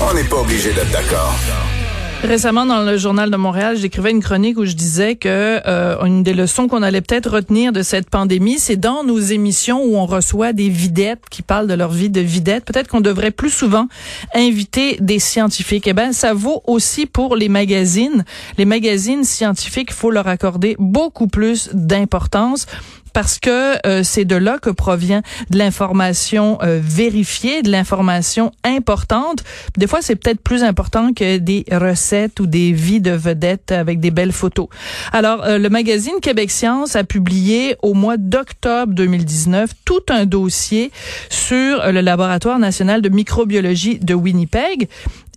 On n'est pas obligé d'être d'accord. Récemment, dans le journal de Montréal, j'écrivais une chronique où je disais que euh, une des leçons qu'on allait peut-être retenir de cette pandémie, c'est dans nos émissions où on reçoit des videttes qui parlent de leur vie de vidette, peut-être qu'on devrait plus souvent inviter des scientifiques. Eh ben, ça vaut aussi pour les magazines. Les magazines scientifiques, il faut leur accorder beaucoup plus d'importance parce que euh, c'est de là que provient de l'information euh, vérifiée, de l'information importante. Des fois, c'est peut-être plus important que des recettes ou des vies de vedettes avec des belles photos. Alors, euh, le magazine Québec Science a publié au mois d'octobre 2019 tout un dossier sur le laboratoire national de microbiologie de Winnipeg.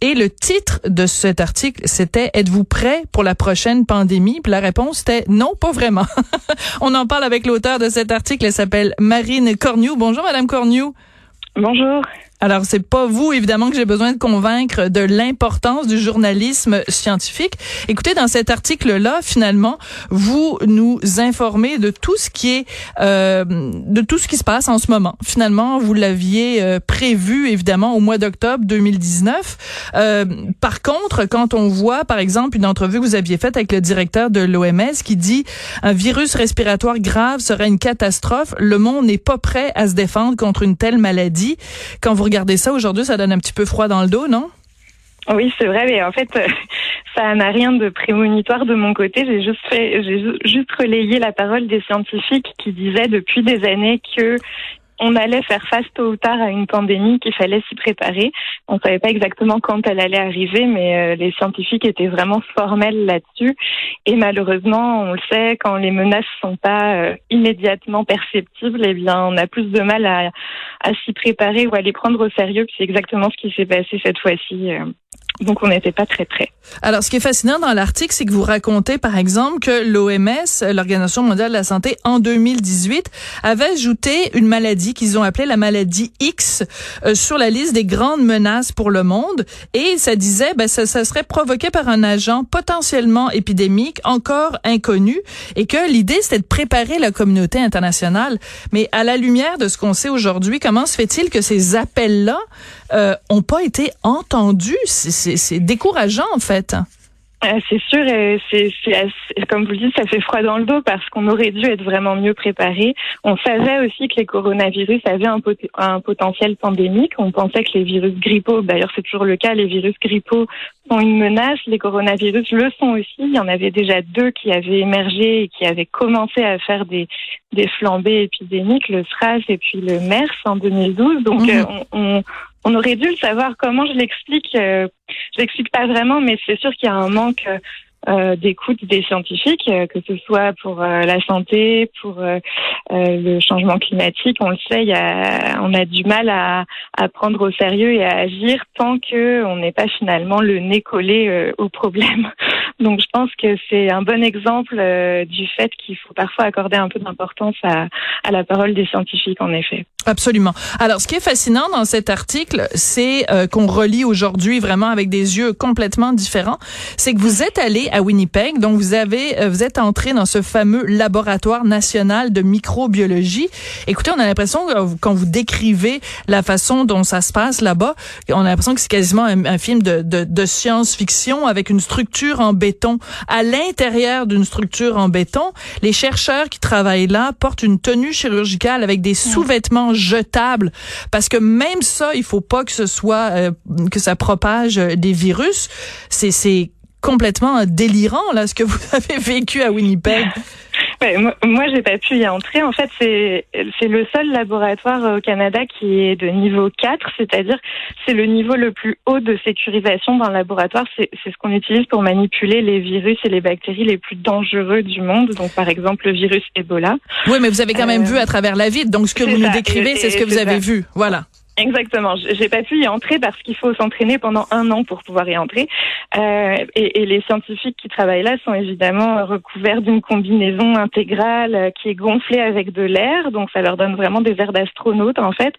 Et le titre de cet article, c'était Êtes-vous prêt pour la prochaine pandémie? Puis la réponse était non, pas vraiment. On en parle avec l'auteur de cet article. Elle s'appelle Marine Corniou. Bonjour, Madame Corniou. Bonjour. Alors, c'est pas vous, évidemment, que j'ai besoin de convaincre de l'importance du journalisme scientifique. Écoutez, dans cet article-là, finalement, vous nous informez de tout ce qui est, euh, de tout ce qui se passe en ce moment. Finalement, vous l'aviez euh, prévu, évidemment, au mois d'octobre 2019. Euh, par contre, quand on voit, par exemple, une entrevue que vous aviez faite avec le directeur de l'OMS qui dit un virus respiratoire grave serait une catastrophe, le monde n'est pas prêt à se défendre contre une telle maladie. Quand vous regardez ça aujourd'hui, ça donne un petit peu froid dans le dos, non? Oui, c'est vrai, mais en fait, ça n'a rien de prémonitoire de mon côté. J'ai juste fait, j'ai juste relayé la parole des scientifiques qui disaient depuis des années que on allait faire face tôt ou tard à une pandémie, qu'il fallait s'y préparer. On ne savait pas exactement quand elle allait arriver, mais euh, les scientifiques étaient vraiment formels là-dessus. Et malheureusement, on le sait, quand les menaces sont pas euh, immédiatement perceptibles, eh bien, on a plus de mal à, s'y préparer ou à les prendre au sérieux. C'est exactement ce qui s'est passé cette fois-ci. Euh. Donc, on n'était pas très prêts. Alors, ce qui est fascinant dans l'article, c'est que vous racontez, par exemple, que l'OMS, l'Organisation mondiale de la santé, en 2018, avait ajouté une maladie qu'ils ont appelée la maladie X euh, sur la liste des grandes menaces pour le monde. Et ça disait, ben, ça, ça serait provoqué par un agent potentiellement épidémique, encore inconnu, et que l'idée, c'était de préparer la communauté internationale. Mais à la lumière de ce qu'on sait aujourd'hui, comment se fait-il que ces appels-là euh, ont pas été entendus? C'est décourageant, en fait. Euh, c'est sûr, et c'est, comme vous le dites, ça fait froid dans le dos parce qu'on aurait dû être vraiment mieux préparé. On savait aussi que les coronavirus avaient un, un potentiel pandémique. On pensait que les virus grippaux, d'ailleurs c'est toujours le cas, les virus grippaux sont une menace. Les coronavirus le sont aussi. Il y en avait déjà deux qui avaient émergé et qui avaient commencé à faire des, des flambées épidémiques, le SRAS et puis le MERS en 2012. Donc mhm. euh, on, on aurait dû le savoir. Comment je l'explique euh, Je l'explique pas vraiment, mais c'est sûr qu'il y a un manque euh, d'écoute des scientifiques, euh, que ce soit pour la santé, pour le changement climatique. On le sait, y a, on a du mal à, à, prendre au sérieux et à agir tant que on n'est pas finalement le nez collé au problème. Donc je pense que c'est un bon exemple du fait qu'il faut parfois accorder un peu d'importance à, à la parole des scientifiques, en effet. Absolument. Alors, ce qui est fascinant dans cet article, c'est euh, qu'on relit aujourd'hui vraiment avec des yeux complètement différents. C'est que vous êtes allé à Winnipeg, donc vous avez, euh, vous êtes entré dans ce fameux laboratoire national de microbiologie. Écoutez, on a l'impression quand vous décrivez la façon dont ça se passe là-bas, on a l'impression que c'est quasiment un, film de, de, de science-fiction avec une structure en béton. À l'intérieur d'une structure en béton, les chercheurs qui travaillent là portent une tenue chirurgicale avec des sous-vêtements jetable parce que même ça, il faut pas que ce soit euh, que ça propage euh, des virus. C'est c'est complètement délirant là ce que vous avez vécu à Winnipeg. Ouais, moi, j'ai pas pu y entrer. En fait, c'est c'est le seul laboratoire au Canada qui est de niveau 4, c'est-à-dire c'est le niveau le plus haut de sécurisation d'un laboratoire. C'est ce qu'on utilise pour manipuler les virus et les bactéries les plus dangereux du monde. Donc, par exemple, le virus Ebola. Oui, mais vous avez quand même euh, vu à travers la vie. Donc, ce que vous nous décrivez, c'est ce que vous avez vu. Voilà. Exactement. J'ai pas pu y entrer parce qu'il faut s'entraîner pendant un an pour pouvoir y entrer. Euh, et, et, les scientifiques qui travaillent là sont évidemment recouverts d'une combinaison intégrale euh, qui est gonflée avec de l'air, donc ça leur donne vraiment des airs d'astronautes en fait.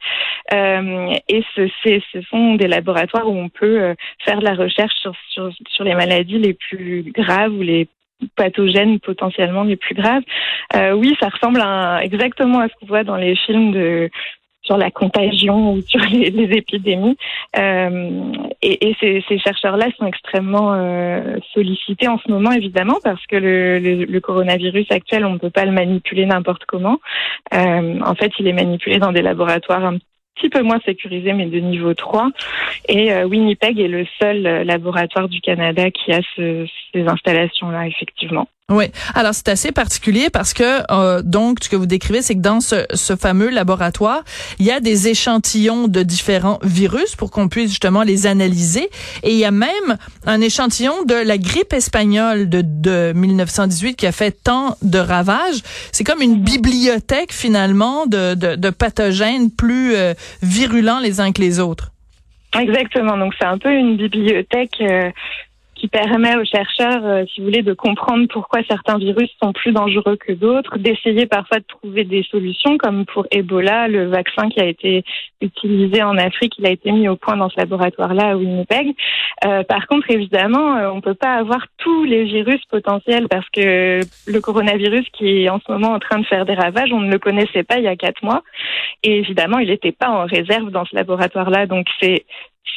Euh, et ce, ce sont des laboratoires où on peut euh, faire de la recherche sur, sur, sur les maladies les plus graves ou les pathogènes potentiellement les plus graves. Euh, oui, ça ressemble à, exactement à ce qu'on voit dans les films de sur la contagion ou sur les, épidémies. Euh, et, ces, chercheurs-là sont extrêmement euh, sollicités en ce moment, évidemment, parce que le, coronavirus actuel, on ne peut pas le manipuler n'importe comment. Euh, en fait, il est manipulé dans des laboratoires un petit peu moins sécurisés, mais de niveau 3. Et Winnipeg est le seul laboratoire du Canada qui a ce, ces installations-là, effectivement. Oui. Alors c'est assez particulier parce que euh, donc ce que vous décrivez, c'est que dans ce, ce, fameux laboratoire, il y a des échantillons de différents virus pour qu'on puisse justement les analyser. Et il y a même un échantillon de la grippe espagnole de, de 1918 qui a fait tant de ravages. C'est comme une bibliothèque finalement de, de, de pathogènes plus euh, virulents les uns que les autres. Exactement. Donc c'est un peu une bibliothèque. Euh qui permet aux chercheurs, euh, si vous voulez, de comprendre pourquoi certains virus sont plus dangereux que d'autres, d'essayer parfois de trouver des solutions, comme pour Ebola, le vaccin qui a été utilisé en Afrique, il a été mis au point dans ce laboratoire-là à Winnipeg. Euh, par contre, évidemment, euh, on ne peut pas avoir tous les virus potentiels parce que le coronavirus qui est en ce moment en train de faire des ravages, on ne le connaissait pas il y a quatre mois. Et évidemment, il n'était pas en réserve dans ce laboratoire-là. Donc, c'est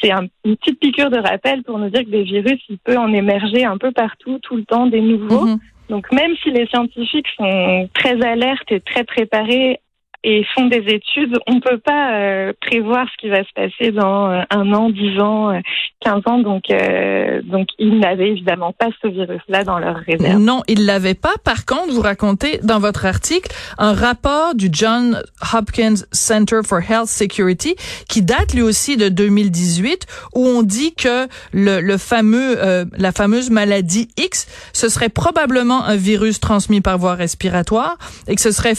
c'est un, une petite piqûre de rappel pour nous dire que des virus, il peut en émerger un peu partout, tout le temps, des nouveaux. Mm -hmm. Donc même si les scientifiques sont très alertes et très préparés et font des études, on ne peut pas euh, prévoir ce qui va se passer dans euh, un an, dix ans, euh, quinze ans. Donc, euh, donc ils n'avaient évidemment pas ce virus-là dans leur réserve. Non, ils l'avaient pas. Par contre, vous racontez dans votre article un rapport du John Hopkins Center for Health Security qui date lui aussi de 2018, où on dit que le, le fameux, euh, la fameuse maladie X, ce serait probablement un virus transmis par voie respiratoire et que ce serait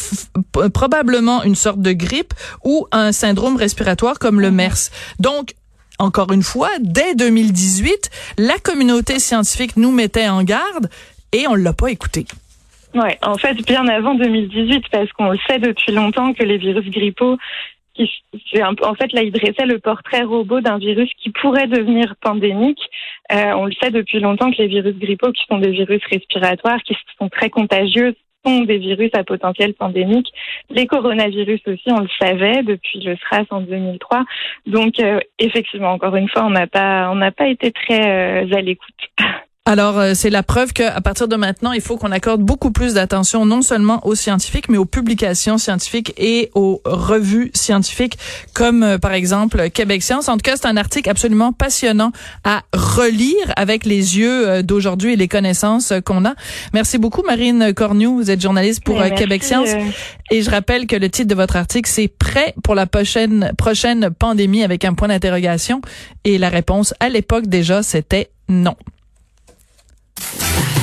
probablement une sorte de grippe ou un syndrome respiratoire comme le MERS. Donc, encore une fois, dès 2018, la communauté scientifique nous mettait en garde et on l'a pas écouté. Ouais, en fait, bien avant 2018, parce qu'on le sait depuis longtemps que les virus grippaux en fait, là, il dressait le portrait robot d'un virus qui pourrait devenir pandémique. Euh, on le sait depuis longtemps que les virus grippaux, qui sont des virus respiratoires, qui sont très contagieux, des virus à potentiel pandémique. Les coronavirus aussi, on le savait depuis le SRAS en 2003. Donc, euh, effectivement, encore une fois, on n'a pas, on n'a pas été très euh, à l'écoute. Alors, euh, c'est la preuve qu'à partir de maintenant, il faut qu'on accorde beaucoup plus d'attention non seulement aux scientifiques, mais aux publications scientifiques et aux revues scientifiques, comme euh, par exemple Québec Science. En tout cas, c'est un article absolument passionnant à relire avec les yeux euh, d'aujourd'hui et les connaissances qu'on a. Merci beaucoup, Marine Cornu. Vous êtes journaliste pour Merci. Québec Science. Et je rappelle que le titre de votre article, c'est Prêt pour la prochaine, prochaine pandémie avec un point d'interrogation. Et la réponse à l'époque déjà, c'était non.